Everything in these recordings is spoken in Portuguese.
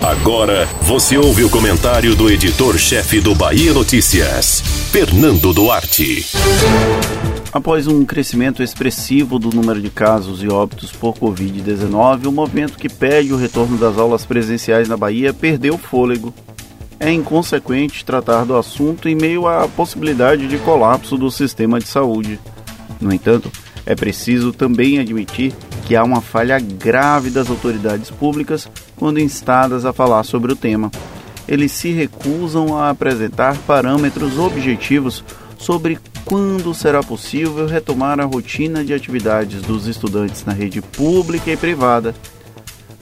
Agora você ouve o comentário do editor-chefe do Bahia Notícias, Fernando Duarte. Após um crescimento expressivo do número de casos e óbitos por Covid-19, o movimento que pede o retorno das aulas presenciais na Bahia perdeu fôlego. É inconsequente tratar do assunto em meio à possibilidade de colapso do sistema de saúde. No entanto, é preciso também admitir que há uma falha grave das autoridades públicas quando instadas a falar sobre o tema. Eles se recusam a apresentar parâmetros objetivos sobre quando será possível retomar a rotina de atividades dos estudantes na rede pública e privada.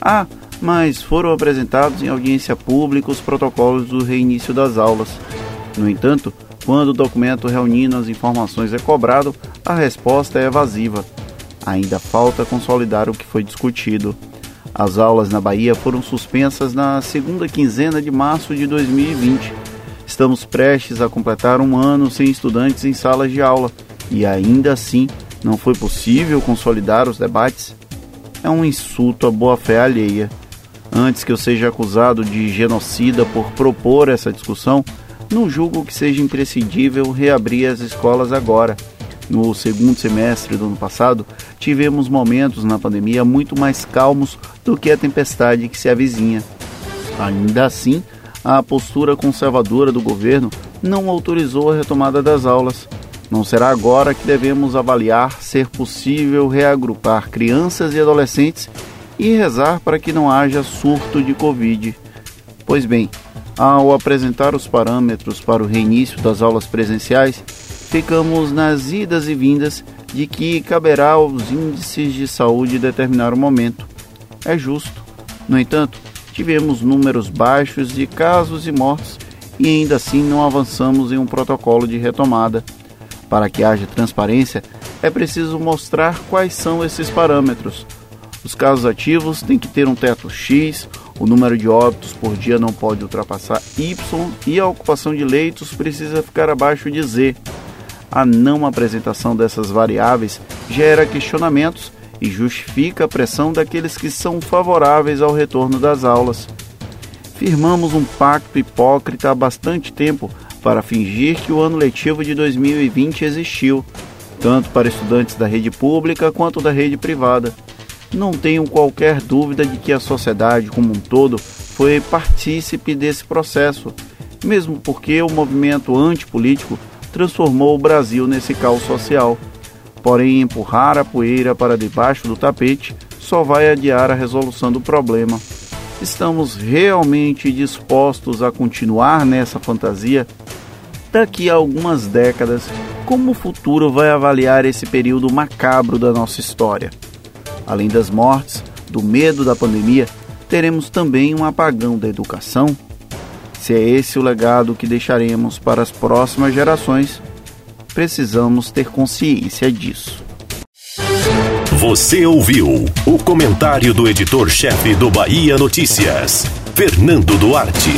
Ah, mas foram apresentados em audiência pública os protocolos do reinício das aulas. No entanto, quando o documento reunindo as informações é cobrado, a resposta é evasiva. Ainda falta consolidar o que foi discutido. As aulas na Bahia foram suspensas na segunda quinzena de março de 2020 Estamos prestes a completar um ano sem estudantes em salas de aula e ainda assim não foi possível consolidar os debates? É um insulto à boa-fé alheia. Antes que eu seja acusado de genocida por propor essa discussão, não julgo que seja imprescindível reabrir as escolas agora. No segundo semestre do ano passado, tivemos momentos na pandemia muito mais calmos do que a tempestade que se avizinha. Ainda assim, a postura conservadora do governo não autorizou a retomada das aulas. Não será agora que devemos avaliar ser possível reagrupar crianças e adolescentes e rezar para que não haja surto de Covid. Pois bem, ao apresentar os parâmetros para o reinício das aulas presenciais, ficamos nas idas e vindas de que caberá aos índices de saúde determinar o momento. É justo. No entanto, tivemos números baixos de casos e mortes e ainda assim não avançamos em um protocolo de retomada. Para que haja transparência, é preciso mostrar quais são esses parâmetros. Os casos ativos têm que ter um teto X, o número de óbitos por dia não pode ultrapassar Y e a ocupação de leitos precisa ficar abaixo de Z. A não apresentação dessas variáveis gera questionamentos e justifica a pressão daqueles que são favoráveis ao retorno das aulas. Firmamos um pacto hipócrita há bastante tempo para fingir que o ano letivo de 2020 existiu, tanto para estudantes da rede pública quanto da rede privada. Não tenho qualquer dúvida de que a sociedade como um todo foi partícipe desse processo, mesmo porque o movimento antipolítico transformou o Brasil nesse caos social. Porém, empurrar a poeira para debaixo do tapete só vai adiar a resolução do problema. Estamos realmente dispostos a continuar nessa fantasia? Daqui a algumas décadas, como o futuro vai avaliar esse período macabro da nossa história? Além das mortes, do medo da pandemia, teremos também um apagão da educação? Se é esse o legado que deixaremos para as próximas gerações, precisamos ter consciência disso. Você ouviu o comentário do editor-chefe do Bahia Notícias, Fernando Duarte.